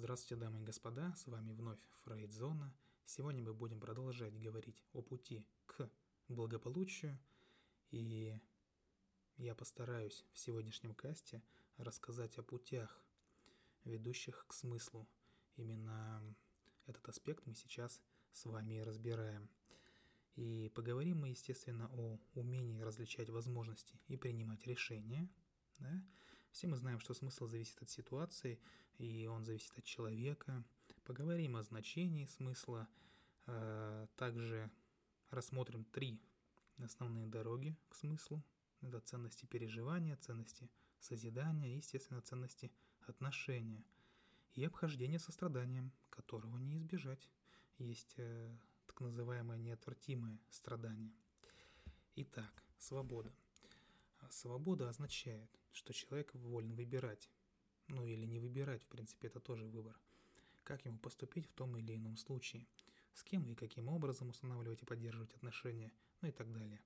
Здравствуйте, дамы и господа, с вами вновь Фрейдзона. Сегодня мы будем продолжать говорить о пути к благополучию, и я постараюсь в сегодняшнем касте рассказать о путях, ведущих к смыслу. Именно этот аспект мы сейчас с вами разбираем. И поговорим мы, естественно, о умении различать возможности и принимать решения – да? Все мы знаем, что смысл зависит от ситуации, и он зависит от человека. Поговорим о значении смысла. А, также рассмотрим три основные дороги к смыслу. Это ценности переживания, ценности созидания естественно, ценности отношения. И обхождение состраданием, которого не избежать. Есть э, так называемое неотвратимое страдание. Итак, свобода – свобода означает, что человек волен выбирать, ну или не выбирать, в принципе, это тоже выбор, как ему поступить в том или ином случае, с кем и каким образом устанавливать и поддерживать отношения, ну и так далее.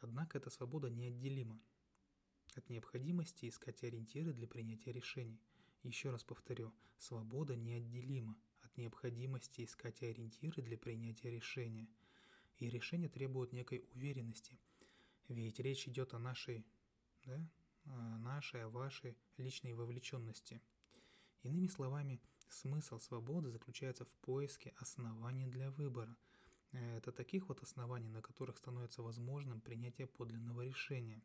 Однако эта свобода неотделима. От необходимости искать ориентиры для принятия решений. Еще раз повторю, свобода неотделима. От необходимости искать ориентиры для принятия решения. И решение требует некой уверенности – ведь речь идет о нашей, да, нашей, о вашей личной вовлеченности. Иными словами, смысл свободы заключается в поиске оснований для выбора. Это таких вот оснований, на которых становится возможным принятие подлинного решения.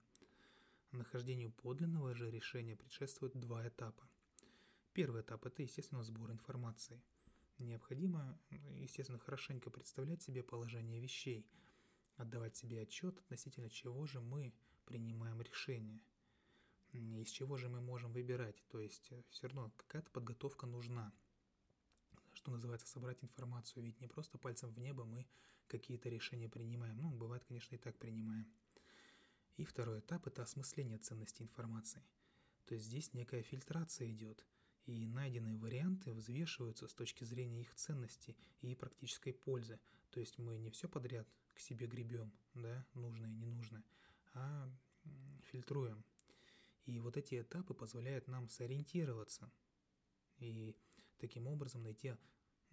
Нахождению подлинного же решения предшествуют два этапа. Первый этап – это, естественно, сбор информации. Необходимо, естественно, хорошенько представлять себе положение вещей – отдавать себе отчет относительно чего же мы принимаем решение, из чего же мы можем выбирать. То есть э, все равно какая-то подготовка нужна, что называется, собрать информацию. Ведь не просто пальцем в небо мы какие-то решения принимаем. Ну, бывает, конечно, и так принимаем. И второй этап – это осмысление ценности информации. То есть здесь некая фильтрация идет – и найденные варианты взвешиваются с точки зрения их ценности и практической пользы. То есть мы не все подряд к себе гребем, да, нужное и ненужное, а фильтруем. И вот эти этапы позволяют нам сориентироваться и таким образом найти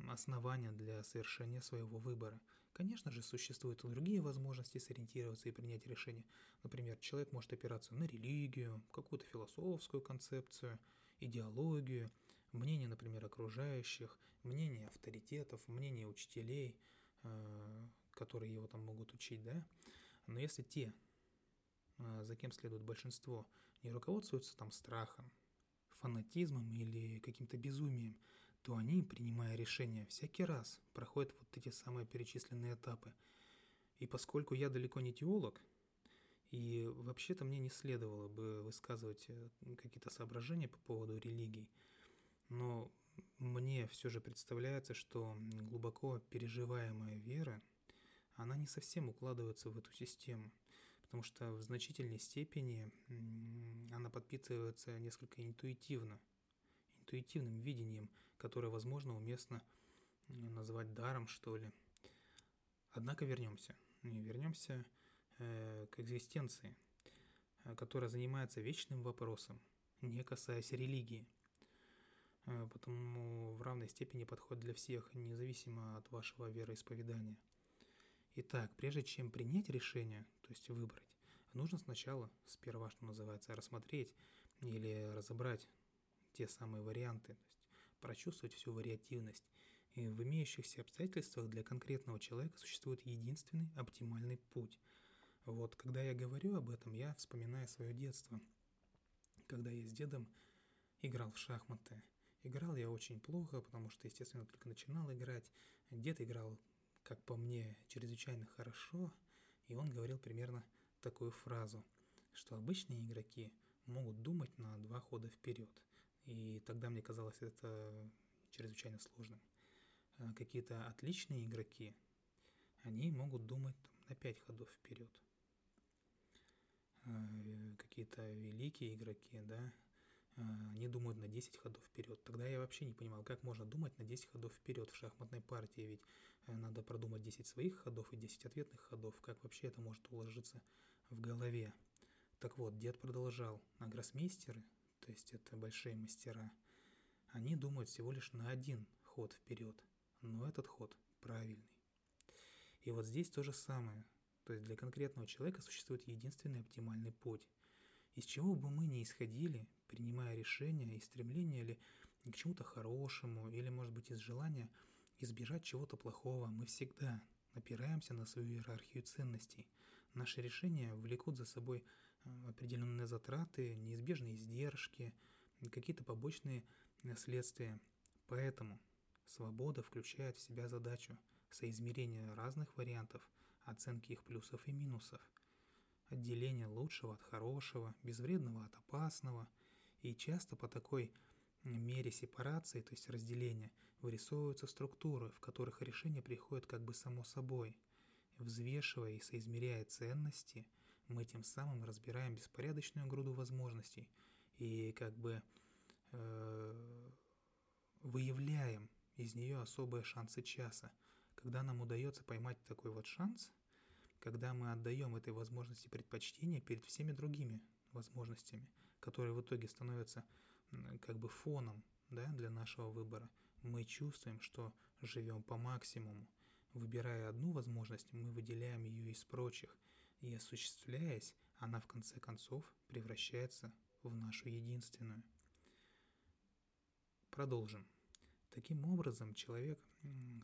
основания для совершения своего выбора. Конечно же, существуют и другие возможности сориентироваться и принять решение. Например, человек может опираться на религию, какую-то философскую концепцию – идеологию, мнение, например, окружающих, мнение авторитетов, мнение учителей, э, которые его там могут учить, да. Но если те, э, за кем следует большинство, не руководствуются там страхом, фанатизмом или каким-то безумием, то они, принимая решения, всякий раз проходят вот эти самые перечисленные этапы. И поскольку я далеко не теолог, и вообще-то мне не следовало бы высказывать э, какие-то соображения по поводу религий, но мне все же представляется, что глубоко переживаемая вера, она не совсем укладывается в эту систему, потому что в значительной степени она подпитывается несколько интуитивно, интуитивным видением, которое, возможно, уместно назвать даром, что ли. Однако вернемся. Вернемся Э, к экзистенции, э, которая занимается вечным вопросом, не касаясь религии. Э, потому в равной степени подходит для всех, независимо от вашего вероисповедания. Итак, прежде чем принять решение, то есть выбрать, нужно сначала, сперва, что называется, рассмотреть или разобрать те самые варианты, то есть прочувствовать всю вариативность. И в имеющихся обстоятельствах для конкретного человека существует единственный оптимальный путь – вот, когда я говорю об этом, я вспоминаю свое детство, когда я с дедом играл в шахматы. Играл я очень плохо, потому что, естественно, только начинал играть. Дед играл, как по мне, чрезвычайно хорошо, и он говорил примерно такую фразу, что обычные игроки могут думать на два хода вперед. И тогда мне казалось это чрезвычайно сложным. А какие-то отличные игроки, они могут думать на пять ходов вперед. Э, какие-то великие игроки, да, э, они думают на 10 ходов вперед. Тогда я вообще не понимал, как можно думать на 10 ходов вперед в шахматной партии, ведь э, надо продумать 10 своих ходов и 10 ответных ходов. Как вообще это может уложиться в голове? Так вот, дед продолжал. А гроссмейстеры, то есть это большие мастера, Они думают всего лишь на один ход вперед, но этот ход правильный. И вот здесь то же самое. То есть для конкретного человека существует единственный оптимальный путь. Из чего бы мы ни исходили, принимая решения и стремления ли к чему-то хорошему, или, может быть, из желания избежать чего-то плохого, мы всегда опираемся на свою иерархию ценностей. Наши решения влекут за собой э, определенные затраты, неизбежные издержки, какие-то побочные следствия. Поэтому свобода включает в себя задачу соизмерения разных вариантов, оценки их плюсов и минусов, отделение лучшего от хорошего, безвредного от опасного. И часто по такой мере сепарации, то есть разделения, вырисовываются структуры, в которых решение приходит как бы само собой. Взвешивая и соизмеряя ценности, мы тем самым разбираем беспорядочную груду возможностей и как бы э, выявляем из нее особые шансы часа. Когда нам удается поймать такой вот шанс, когда мы отдаем этой возможности предпочтение перед всеми другими возможностями, которые в итоге становятся как бы фоном да, для нашего выбора, мы чувствуем, что живем по максимуму. Выбирая одну возможность, мы выделяем ее из прочих, и осуществляясь, она в конце концов превращается в нашу единственную. Продолжим. Таким образом, человек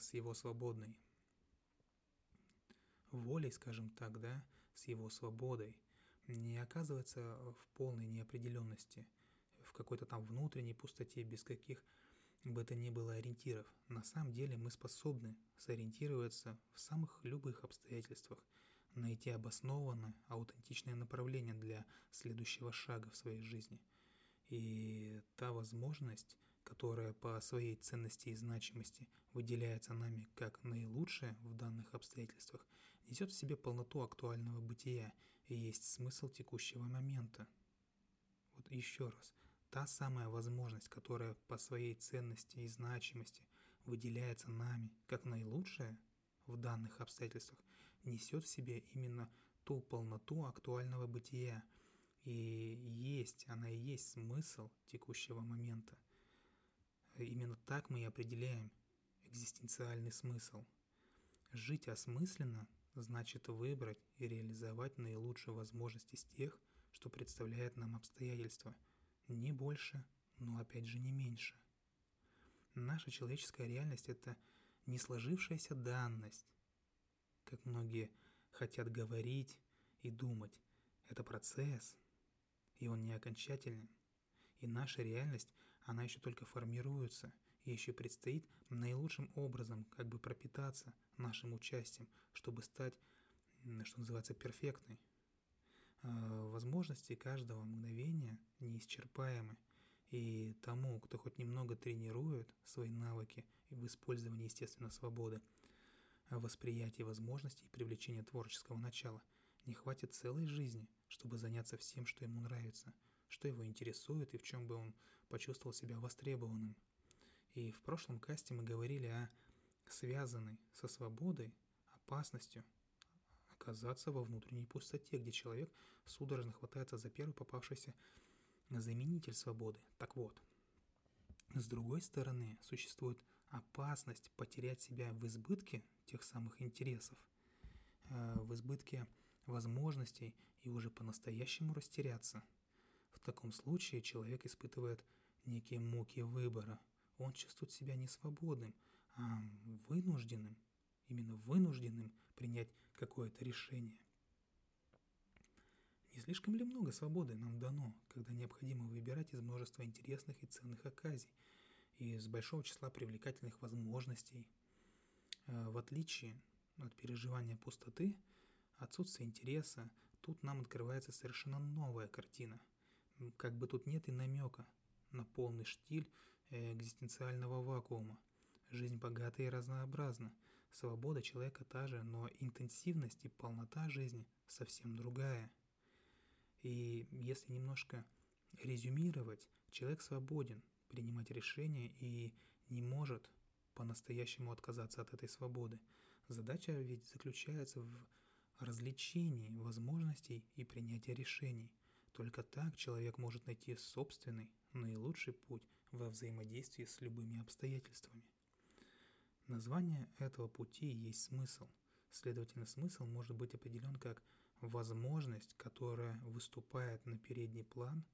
с его свободной волей, скажем так, да, с его свободой, не оказывается в полной неопределенности, в какой-то там внутренней пустоте, без каких бы то ни было ориентиров. На самом деле мы способны сориентироваться в самых любых обстоятельствах, найти обоснованное, аутентичное направление для следующего шага в своей жизни. И та возможность, которая по своей ценности и значимости выделяется нами как наилучшая в данных обстоятельствах, несет в себе полноту актуального бытия и есть смысл текущего момента. Вот еще раз, та самая возможность, которая по своей ценности и значимости выделяется нами как наилучшая в данных обстоятельствах, несет в себе именно ту полноту актуального бытия, и есть, она и есть смысл текущего момента. Именно так мы и определяем экзистенциальный смысл. Жить осмысленно значит выбрать и реализовать наилучшую возможность из тех, что представляет нам обстоятельства. Не больше, но опять же не меньше. Наша человеческая реальность – это не сложившаяся данность, как многие хотят говорить и думать. Это процесс, и он не окончательный. И наша реальность, она еще только формируется, еще предстоит наилучшим образом как бы пропитаться нашим участием, чтобы стать, что называется, перфектной. А, возможности каждого мгновения неисчерпаемы, и тому, кто хоть немного тренирует свои навыки в использовании, естественно, свободы, восприятия возможностей и привлечения творческого начала, не хватит целой жизни, чтобы заняться всем, что ему нравится, что его интересует и в чем бы он почувствовал себя востребованным. И в прошлом касте мы говорили о связанной со свободой опасностью оказаться во внутренней пустоте, где человек судорожно хватается за первый попавшийся заменитель свободы. Так вот, с другой стороны, существует опасность потерять себя в избытке тех самых интересов, э, в избытке возможностей и уже по-настоящему растеряться. В таком случае человек испытывает некие муки выбора – он чувствует себя не свободным, а вынужденным, именно вынужденным принять какое-то решение. Не слишком ли много свободы нам дано, когда необходимо выбирать из множества интересных и ценных оказий, и из большого числа привлекательных возможностей? Э, в отличие от переживания пустоты, отсутствия интереса, тут нам открывается совершенно новая картина. Как бы тут нет и намека на полный штиль экзистенциального вакуума. Жизнь богата и разнообразна. Свобода человека та же, но интенсивность и полнота жизни совсем другая. И если немножко резюмировать, человек свободен принимать решения и не может по-настоящему отказаться от этой свободы. Задача ведь заключается в развлечении возможностей и принятии решений. Только так человек может найти собственный, наилучший путь во взаимодействии с любыми обстоятельствами. Название этого пути есть смысл. Следовательно, смысл может быть определен как возможность, которая выступает на передний план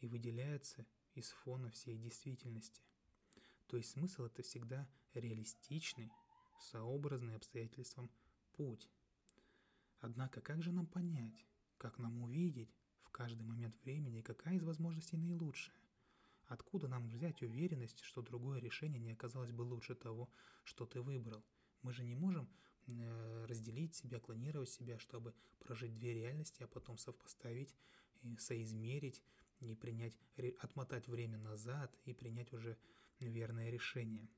и выделяется из фона всей действительности. То есть смысл это всегда реалистичный, сообразный обстоятельствам путь. Однако как же нам понять, как нам увидеть в каждый момент времени, какая из возможностей наилучшая? Откуда нам взять уверенность, что другое решение не оказалось бы лучше того, что ты выбрал? Мы же не можем э, разделить себя, клонировать себя, чтобы прожить две реальности, а потом совпоставить, и соизмерить и принять, отмотать время назад и принять уже верное решение.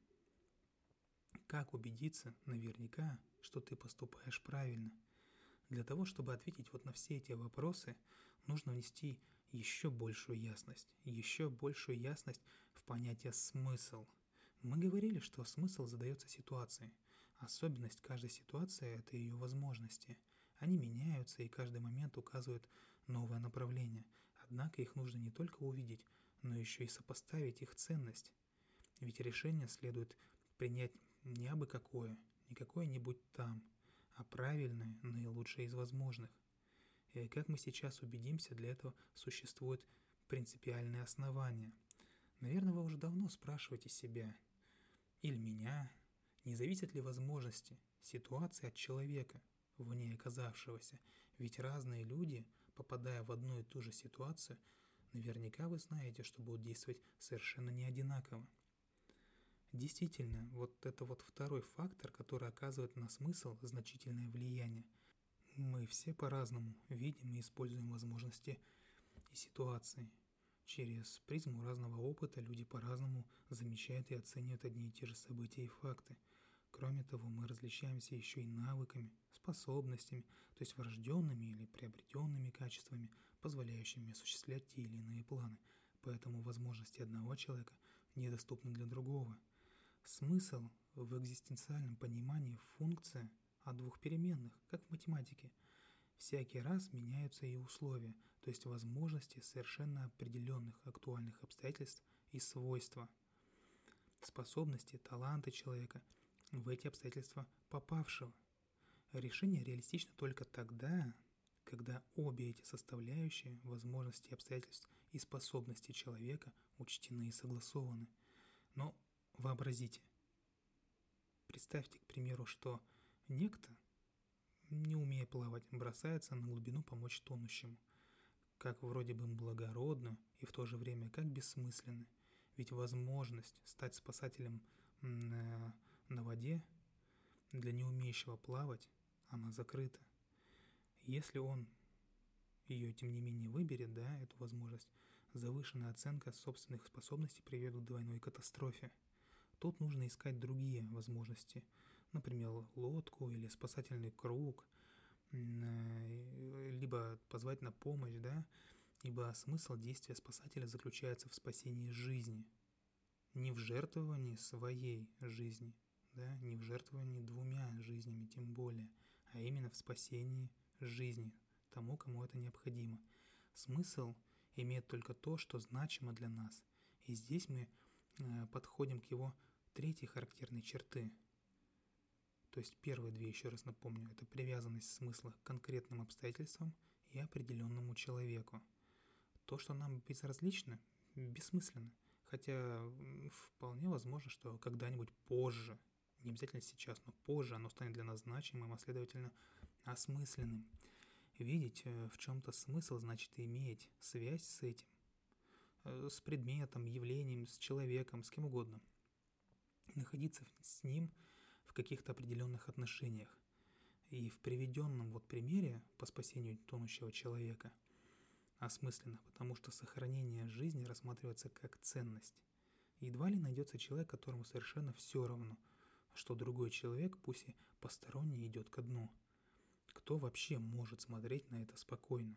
Как убедиться наверняка, что ты поступаешь правильно? Для того, чтобы ответить вот на все эти вопросы, нужно внести еще большую ясность, еще большую ясность в понятие «смысл». Мы говорили, что смысл задается ситуацией. Особенность каждой ситуации – это ее возможности. Они меняются, и каждый момент указывает новое направление. Однако их нужно не только увидеть, но еще и сопоставить их ценность. Ведь решение следует принять не абы какое, не какое-нибудь там, а правильное, наилучшее из возможных. Как мы сейчас убедимся, для этого существует принципиальные основания. Наверное, вы уже давно спрашиваете себя или меня, не зависят ли возможности, ситуации от человека, в ней оказавшегося, ведь разные люди, попадая в одну и ту же ситуацию, наверняка вы знаете, что будут действовать совершенно не одинаково. Действительно, вот это вот второй фактор, который оказывает на смысл значительное влияние. Мы все по-разному видим и используем возможности и ситуации. Через призму разного опыта люди по-разному замечают и оценивают одни и те же события и факты. Кроме того, мы различаемся еще и навыками, способностями, то есть врожденными или приобретенными качествами, позволяющими осуществлять те или иные планы. Поэтому возможности одного человека недоступны для другого – Смысл в экзистенциальном понимании функция от двух переменных, как в математике. Всякий раз меняются и условия, то есть возможности совершенно определенных актуальных обстоятельств и свойства. Способности, таланты человека в эти обстоятельства попавшего. Решение реалистично только тогда, когда обе эти составляющие, возможности обстоятельств и способности человека учтены и согласованы. Но Вообразите. Представьте, к примеру, что некто, не умея плавать, бросается на глубину помочь тонущему. Как вроде бы благородно и в то же время как бессмысленно. Ведь возможность стать спасателем на, на воде для неумеющего плавать, она закрыта. Если он ее, тем не менее, выберет, да, эту возможность, завышенная оценка собственных способностей приведет к двойной катастрофе – Тут нужно искать другие возможности, например, лодку или спасательный круг, э, либо позвать на помощь, да, ибо смысл действия спасателя заключается в спасении жизни, не в жертвовании своей жизни, да, не в жертвовании двумя жизнями тем более, а именно в спасении жизни тому, кому это необходимо. Смысл имеет только то, что значимо для нас, и здесь мы э, подходим к его третьей характерной черты. То есть первые две, еще раз напомню, это привязанность смысла к конкретным обстоятельствам и определенному человеку. То, что нам безразлично, бессмысленно. Хотя вполне возможно, что когда-нибудь позже, не обязательно сейчас, но позже оно станет для нас значимым, а следовательно осмысленным. Видеть э, в чем-то смысл значит иметь связь с этим, э, с предметом, явлением, с человеком, с кем угодно – находиться с ним каких-то определенных отношениях. И в приведенном вот примере по спасению тонущего человека осмысленно, потому что сохранение жизни рассматривается как ценность. Едва ли найдется человек, которому совершенно все равно, что другой человек, пусть и посторонний, идет ко дну. Кто вообще может смотреть на это спокойно?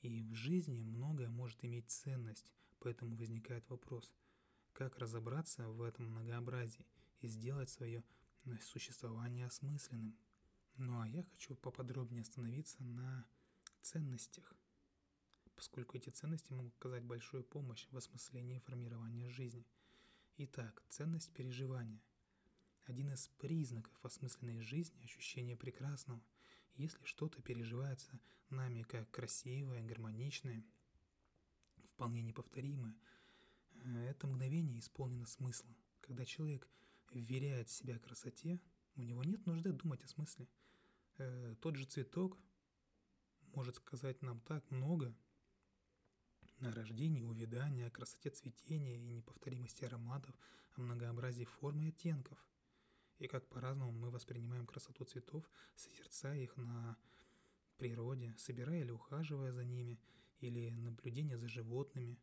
И в жизни многое может иметь ценность, поэтому возникает вопрос – как разобраться в этом многообразии и сделать свое существование осмысленным. Ну а я хочу поподробнее остановиться на ценностях. поскольку эти ценности могут оказать большую помощь в осмыслении и формировании жизни. Итак, ценность переживания. Один из признаков осмысленной жизни – ощущение прекрасного. Если что-то переживается нами как красивое, гармоничное, вполне неповторимое, э, это мгновение исполнено смысла. Когда человек вверяет себя красоте, у него нет нужды думать о смысле. Э, тот же цветок может сказать нам так много о рождении, увядании, о красоте цветения и неповторимости ароматов, о многообразии форм и оттенков. И как по-разному мы воспринимаем красоту цветов, созерцая их на природе, собирая или ухаживая за ними, или наблюдение за животными,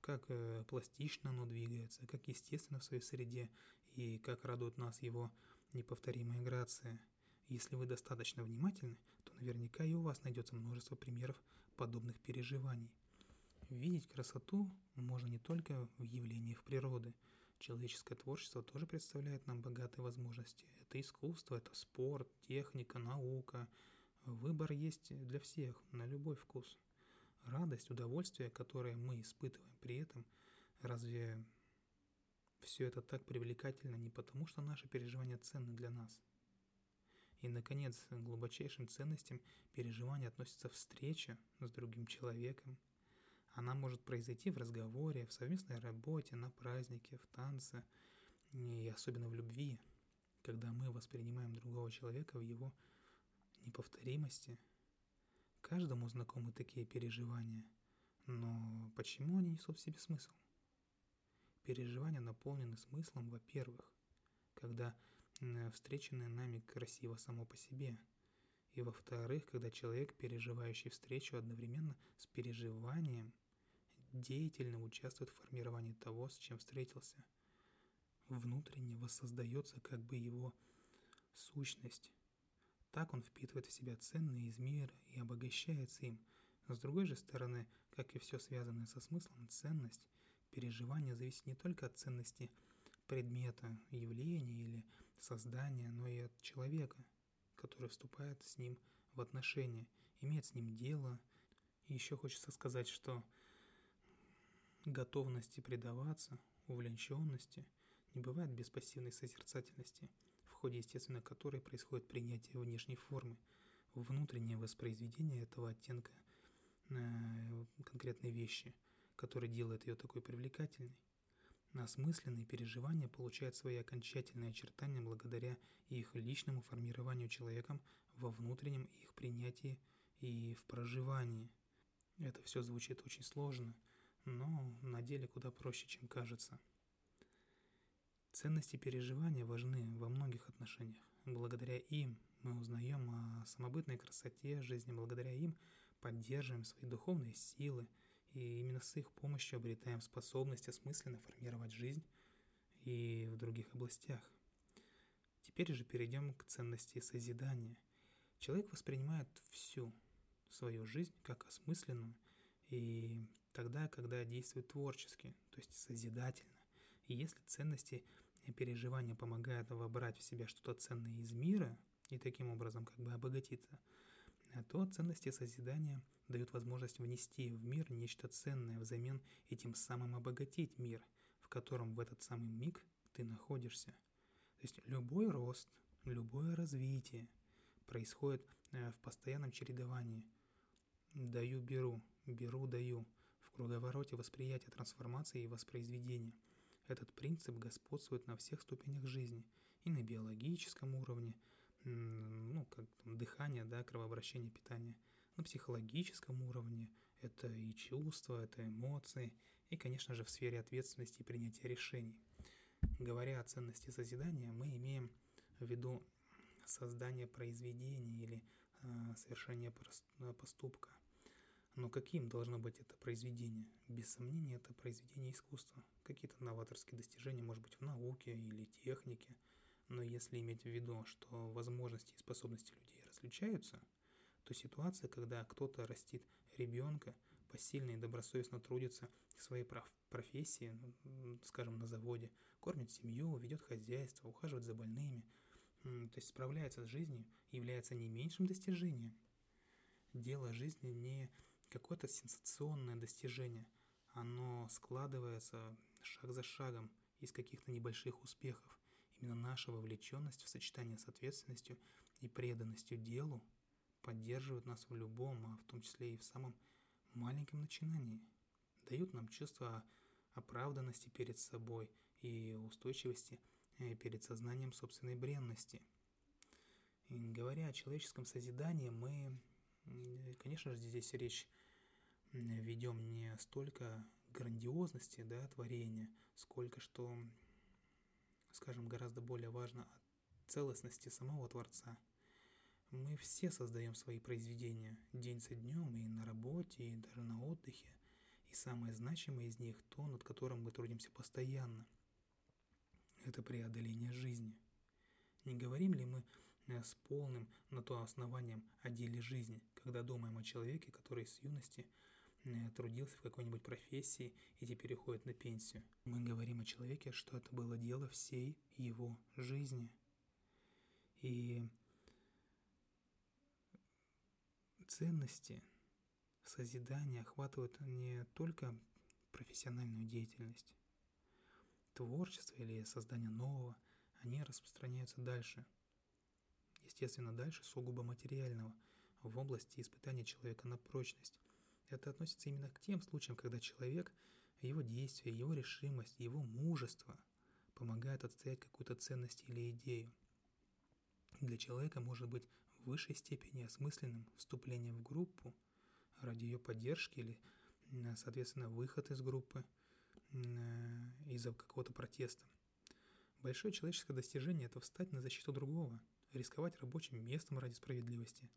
как э, пластично оно двигается, как естественно в своей среде, и как радует нас его неповторимая грация. Если вы достаточно внимательны, то наверняка и у вас найдется множество примеров подобных переживаний. Видеть красоту можно не только в явлениях природы. Человеческое творчество тоже представляет нам богатые возможности. Это искусство, это спорт, техника, наука. Выбор есть для всех, на любой вкус. Радость, удовольствие, которое мы испытываем при этом, разве все это так привлекательно не потому, что наши переживания ценны для нас – и, наконец, к глубочайшим ценностям переживания относится встреча с другим человеком. Она может произойти в разговоре, в совместной работе, на празднике, в танце, и особенно в любви, когда мы воспринимаем другого человека в его неповторимости. Каждому знакомы такие переживания, но почему они несут в себе смысл? Переживания наполнены смыслом, во-первых, когда встреченное нами красиво само по себе. И во-вторых, когда человек, переживающий встречу одновременно с переживанием, деятельно участвует в формировании того, с чем встретился. Внутренне воссоздается как бы его сущность. Так он впитывает в себя ценные из мира и обогащается им. С другой же стороны, как и все связанное со смыслом, ценность переживания зависит не только от ценности предмета, явления или создания, но и от человека, который вступает с ним в отношения, имеет с ним дело. И еще хочется сказать, что готовности предаваться, увлеченности не бывает без пассивной созерцательности, в ходе естественно которой происходит принятие внешней формы, внутреннее воспроизведение этого оттенка э, конкретной вещи, который делает ее такой привлекательной. Осмысленные переживания получают свои окончательные очертания благодаря их личному формированию человеком во внутреннем их принятии и в проживании. Это все звучит очень сложно, но на деле куда проще, чем кажется. Ценности переживания важны во многих отношениях. Благодаря им мы узнаем о самобытной красоте жизни, благодаря им поддерживаем свои духовные силы – и именно с их помощью обретаем способность осмысленно формировать жизнь и в других областях. Теперь же перейдем к ценности созидания. Человек воспринимает всю свою жизнь как осмысленную, и тогда, когда действует творчески, то есть созидательно. И если ценности и переживания помогают вобрать в себя что-то ценное из мира и таким образом как бы обогатиться, то ценности созидания – дают возможность внести в мир нечто ценное взамен и тем самым обогатить мир, в котором в этот самый миг ты находишься. То есть любой рост, любое развитие происходит э, в постоянном чередовании. Даю-беру, беру-даю, в круговороте восприятия трансформации и воспроизведения. Этот принцип господствует на всех ступенях жизни, и на биологическом уровне, ну, как там, дыхание, да, кровообращение, питание – на психологическом уровне, это и чувства, это эмоции, и, конечно же, в сфере ответственности и принятия решений. Говоря о ценности созидания, мы имеем в виду создание произведения или э, совершение поступка. Но каким должно быть это произведение? Без сомнения, это произведение искусства. Какие-то новаторские достижения, может быть, в науке или технике. Но если иметь в виду, что возможности и способности людей различаются – то ситуация, когда кто-то растит ребенка, посильно и добросовестно трудится в своей профессии, ну, скажем, на заводе, кормит семью, ведет хозяйство, ухаживает за больными, то есть справляется с жизнью, является не меньшим достижением. Дело жизни не какое-то сенсационное достижение. Оно складывается шаг за шагом из каких-то небольших успехов. Именно наша вовлеченность в сочетании с ответственностью и преданностью делу поддерживают нас в любом, а в том числе и в самом маленьком начинании. Дают нам чувство оправданности перед собой и устойчивости э, перед сознанием собственной бренности. И говоря о человеческом созидании, мы, конечно же, здесь речь ведем не столько грандиозности да, творения, сколько что, скажем, гораздо более важно о целостности самого Творца. Мы все создаем свои произведения день за днем и на работе, и даже на отдыхе. И самое значимое из них – то, над которым мы трудимся постоянно. Это преодоление жизни. Не говорим ли мы э, с полным на то основанием о деле жизни, когда думаем о человеке, который с юности – трудился в какой-нибудь профессии и теперь уходит на пенсию. Мы говорим о человеке, что это было дело всей его жизни. И ценности созидания охватывают не только профессиональную деятельность, творчество или создание нового, они распространяются дальше. Естественно, дальше сугубо материального, в области испытания человека на прочность, это относится именно к тем случаям, когда человек, его действия, его решимость, его мужество помогают отстоять какую-то ценность или идею. Для человека может быть в высшей степени осмысленным вступление в группу ради ее поддержки или, соответственно, выход из группы из-за какого-то протеста. Большое человеческое достижение – это встать на защиту другого, рисковать рабочим местом ради справедливости,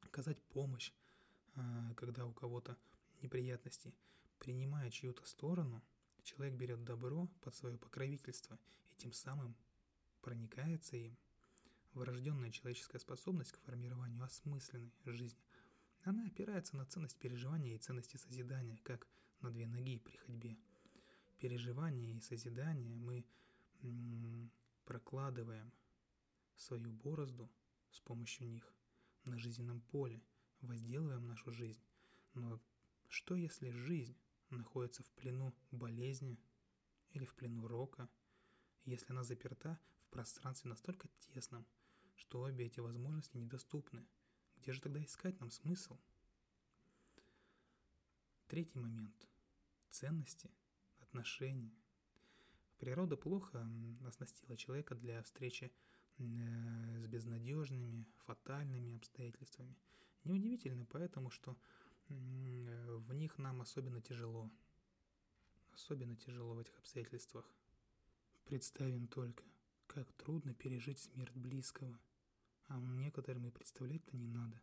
оказать помощь, когда у кого-то неприятности, принимая чью-то сторону, человек берет добро под свое покровительство и тем самым проникается им. Врожденная человеческая способность к формированию осмысленной жизни, она опирается на ценность переживания и ценности созидания, как на две ноги при ходьбе. Переживание и созидание мы прокладываем свою борозду с помощью них на жизненном поле – возделываем нашу жизнь. Но что если жизнь находится в плену болезни или в плену рока, если она заперта в пространстве настолько тесном, что обе эти возможности недоступны? Где же тогда искать нам смысл? Третий момент. Ценности, отношения. Природа плохо оснастила человека для встречи э, с безнадежными, фатальными обстоятельствами. Неудивительно поэтому, что в них нам особенно тяжело. Особенно тяжело в этих обстоятельствах. Представим только, как трудно пережить смерть близкого. А некоторым и представлять-то не надо.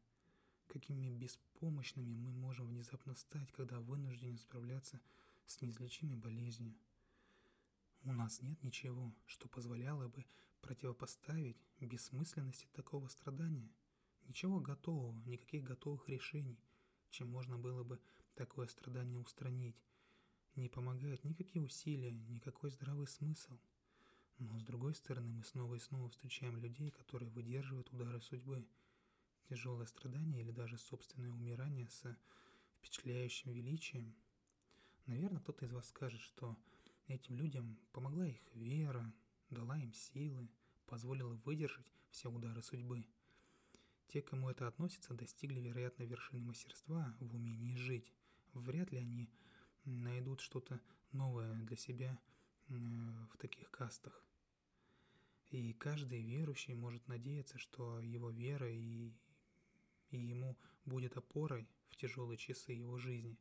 Какими беспомощными мы можем внезапно стать, когда вынуждены справляться с неизлечимой болезнью. У нас нет ничего, что позволяло бы противопоставить бессмысленности такого страдания – Ничего готового, никаких готовых решений, чем можно было бы такое страдание устранить. Не помогают никакие усилия, никакой здравый смысл. Но с другой стороны, мы снова и снова встречаем людей, которые выдерживают удары судьбы. Тяжелое страдание или даже собственное умирание с впечатляющим величием. Наверное, кто-то из вас скажет, что этим людям помогла их вера, дала им силы, позволила выдержать все удары судьбы – те, кому это относится, достигли, вероятно, вершины мастерства в умении жить. Вряд ли они найдут что-то новое для себя в таких кастах. И каждый верующий может надеяться, что его вера и, и ему будет опорой в тяжелые часы его жизни.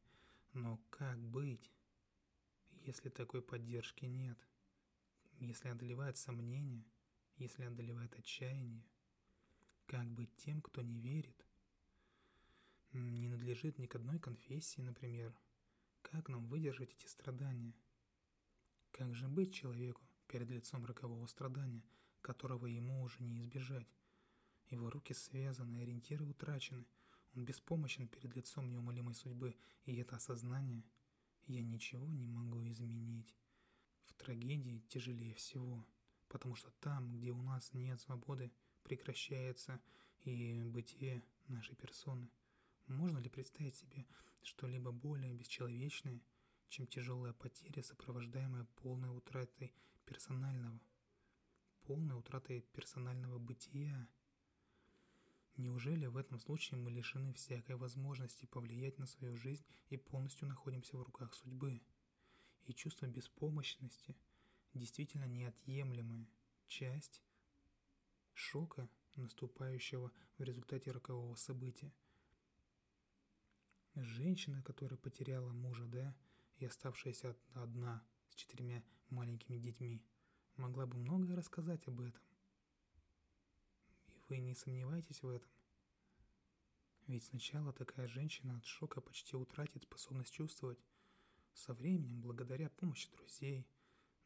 Но как быть, если такой поддержки нет? Если одолевает сомнение, если одолевает отчаяние – как быть тем, кто не верит? Не надлежит ни к одной конфессии, например. Как нам выдержать эти страдания? Как же быть человеку перед лицом рокового страдания, которого ему уже не избежать? Его руки связаны, ориентиры утрачены. Он беспомощен перед лицом неумолимой судьбы, и это осознание «я ничего не могу изменить». В трагедии тяжелее всего, потому что там, где у нас нет свободы, прекращается и бытие нашей персоны. Можно ли представить себе что-либо более бесчеловечное, чем тяжелая потеря, сопровождаемая полной утратой персонального, полной утратой персонального бытия? Неужели в этом случае мы лишены всякой возможности повлиять на свою жизнь и полностью находимся в руках судьбы? И чувство беспомощности – действительно неотъемлемая часть шока, наступающего в результате рокового события. Женщина, которая потеряла мужа, да, и оставшаяся одна с четырьмя маленькими детьми, могла бы многое рассказать об этом. И вы не сомневаетесь в этом? Ведь сначала такая женщина от шока почти утратит способность чувствовать. Со временем, благодаря помощи друзей,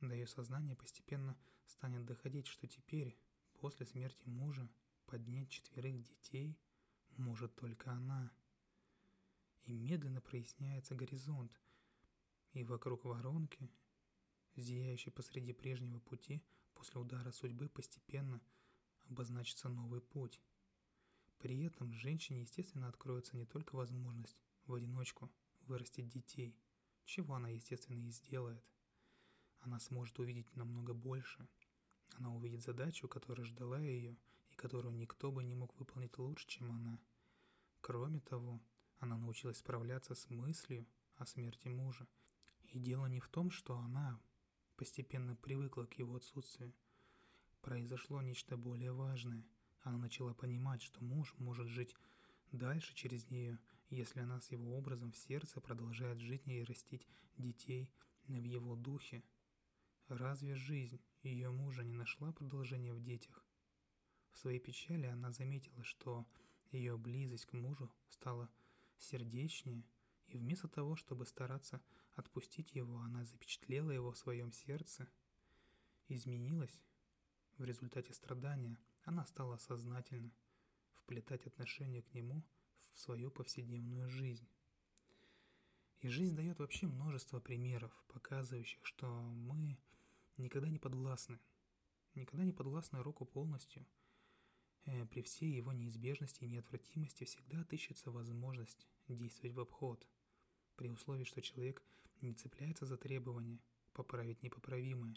до ее сознания постепенно станет доходить, что теперь, после смерти мужа, поднять четверых детей может только она. И медленно проясняется горизонт, и вокруг воронки, зияющей посреди прежнего пути, после удара судьбы постепенно обозначится новый путь – при этом женщине, естественно, откроется не только возможность в одиночку вырастить детей, чего она, естественно, и сделает. Она сможет увидеть намного больше. Она увидит задачу, которая ждала ее и которую никто бы не мог выполнить лучше, чем она. Кроме того, она научилась справляться с мыслью о смерти мужа. И дело не в том, что она постепенно привыкла к его отсутствию. Произошло нечто более важное. Она начала понимать, что муж может жить дальше через нее, если она с его образом в сердце продолжает жить и растить детей в его духе. Разве жизнь ее мужа не нашла продолжения в детях? В своей печали она заметила, что ее близость к мужу стала сердечнее, и вместо того, чтобы стараться отпустить его, она запечатлела его в своем сердце, изменилась в результате страдания – она стала сознательно вплетать отношение к нему в свою повседневную жизнь. И жизнь дает вообще множество примеров, показывающих, что мы никогда не подвластны, никогда не подвластны року полностью. Э, при всей его неизбежности и неотвратимости всегда отыщется возможность действовать в обход, при условии, что человек не цепляется за требования поправить непоправимое,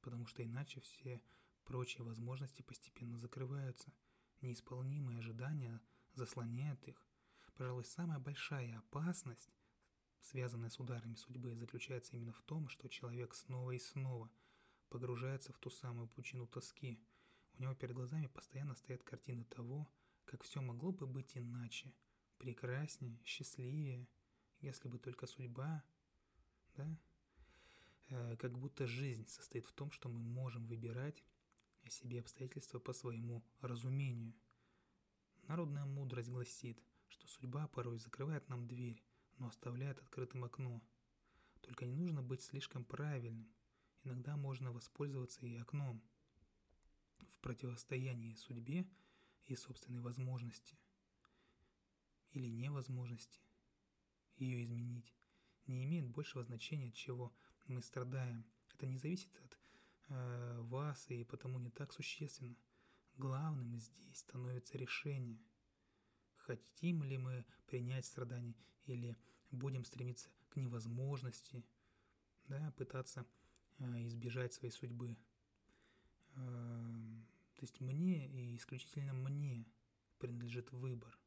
потому что иначе все Прочие возможности постепенно закрываются. Неисполнимые ожидания заслоняют их. Пожалуй, самая большая опасность, связанная с ударами судьбы, заключается именно в том, что человек снова и снова погружается в ту самую пучину тоски. У него перед глазами постоянно стоят картины того, как все могло бы быть иначе, прекраснее, счастливее, если бы только судьба, да? Э, как будто жизнь состоит в том, что мы можем выбирать себе обстоятельства по своему разумению. Народная мудрость гласит, что судьба порой закрывает нам дверь, но оставляет открытым окно. Только не нужно быть слишком правильным. Иногда можно воспользоваться и окном в противостоянии судьбе и собственной возможности или невозможности ее изменить. Не имеет большего значения, от чего мы страдаем. Это не зависит от э, вас и потому не так существенно. Главным здесь становится решение. Хотим ли мы принять страдания или будем стремиться к невозможности, да, пытаться избежать своей судьбы. Э, то есть мне и исключительно мне принадлежит выбор.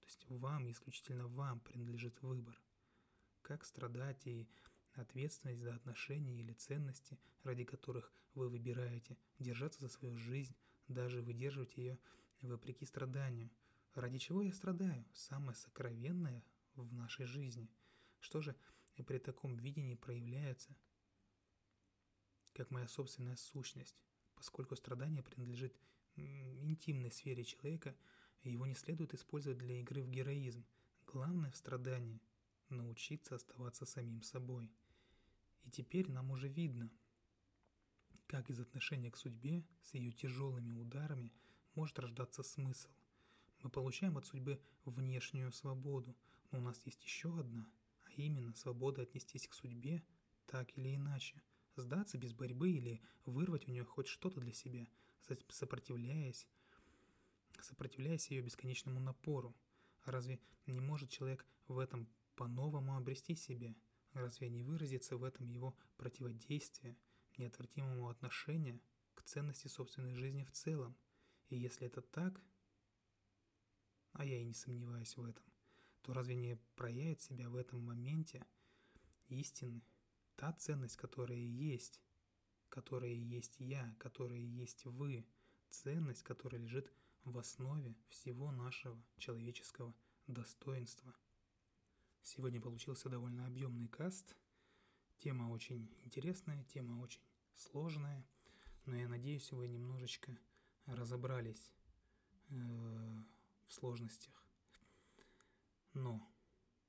То есть вам, исключительно вам принадлежит выбор. Как страдать и ответственность за отношения или ценности, ради которых вы выбираете держаться за свою жизнь, даже выдерживать ее вопреки страданию. Ради чего я страдаю? Самое сокровенное в нашей жизни. Что же при таком видении проявляется? Как моя собственная сущность. Поскольку страдание принадлежит интимной сфере человека, его не следует использовать для игры в героизм. Главное в страдании – научиться оставаться самим собой – и теперь нам уже видно, как из отношения к судьбе с ее тяжелыми ударами может рождаться смысл. Мы получаем от судьбы внешнюю свободу, но у нас есть еще одна, а именно свобода отнестись к судьбе так или иначе, сдаться без борьбы или вырвать у нее хоть что-то для себя, сопротивляясь, сопротивляясь ее бесконечному напору. Разве не может человек в этом по-новому обрести себя? Разве не выразится в этом его противодействие, неотвратимому отношению к ценности собственной жизни в целом? И если это так, а я и не сомневаюсь в этом, то разве не проявит себя в этом моменте истины та ценность, которая есть, которая есть я, которая есть вы, ценность, которая лежит в основе всего нашего человеческого достоинства. Сегодня получился довольно объемный каст. Тема очень интересная, тема очень сложная, но я надеюсь, вы немножечко разобрались э, в сложностях. Но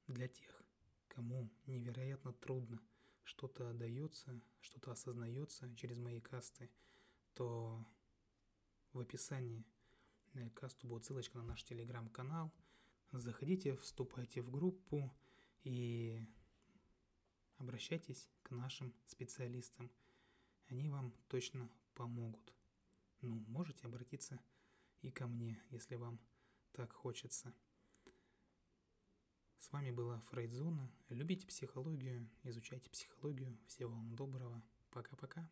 для тех, кому невероятно трудно что-то дается, что-то осознается через мои касты, то в описании к касту будет ссылочка на наш телеграм-канал. Заходите, вступайте в группу и обращайтесь к нашим специалистам. Они вам точно помогут. Ну, можете обратиться и ко мне, если вам так хочется. С вами была Фрейдзона. Любите психологию, изучайте психологию. Всего вам доброго. Пока-пока.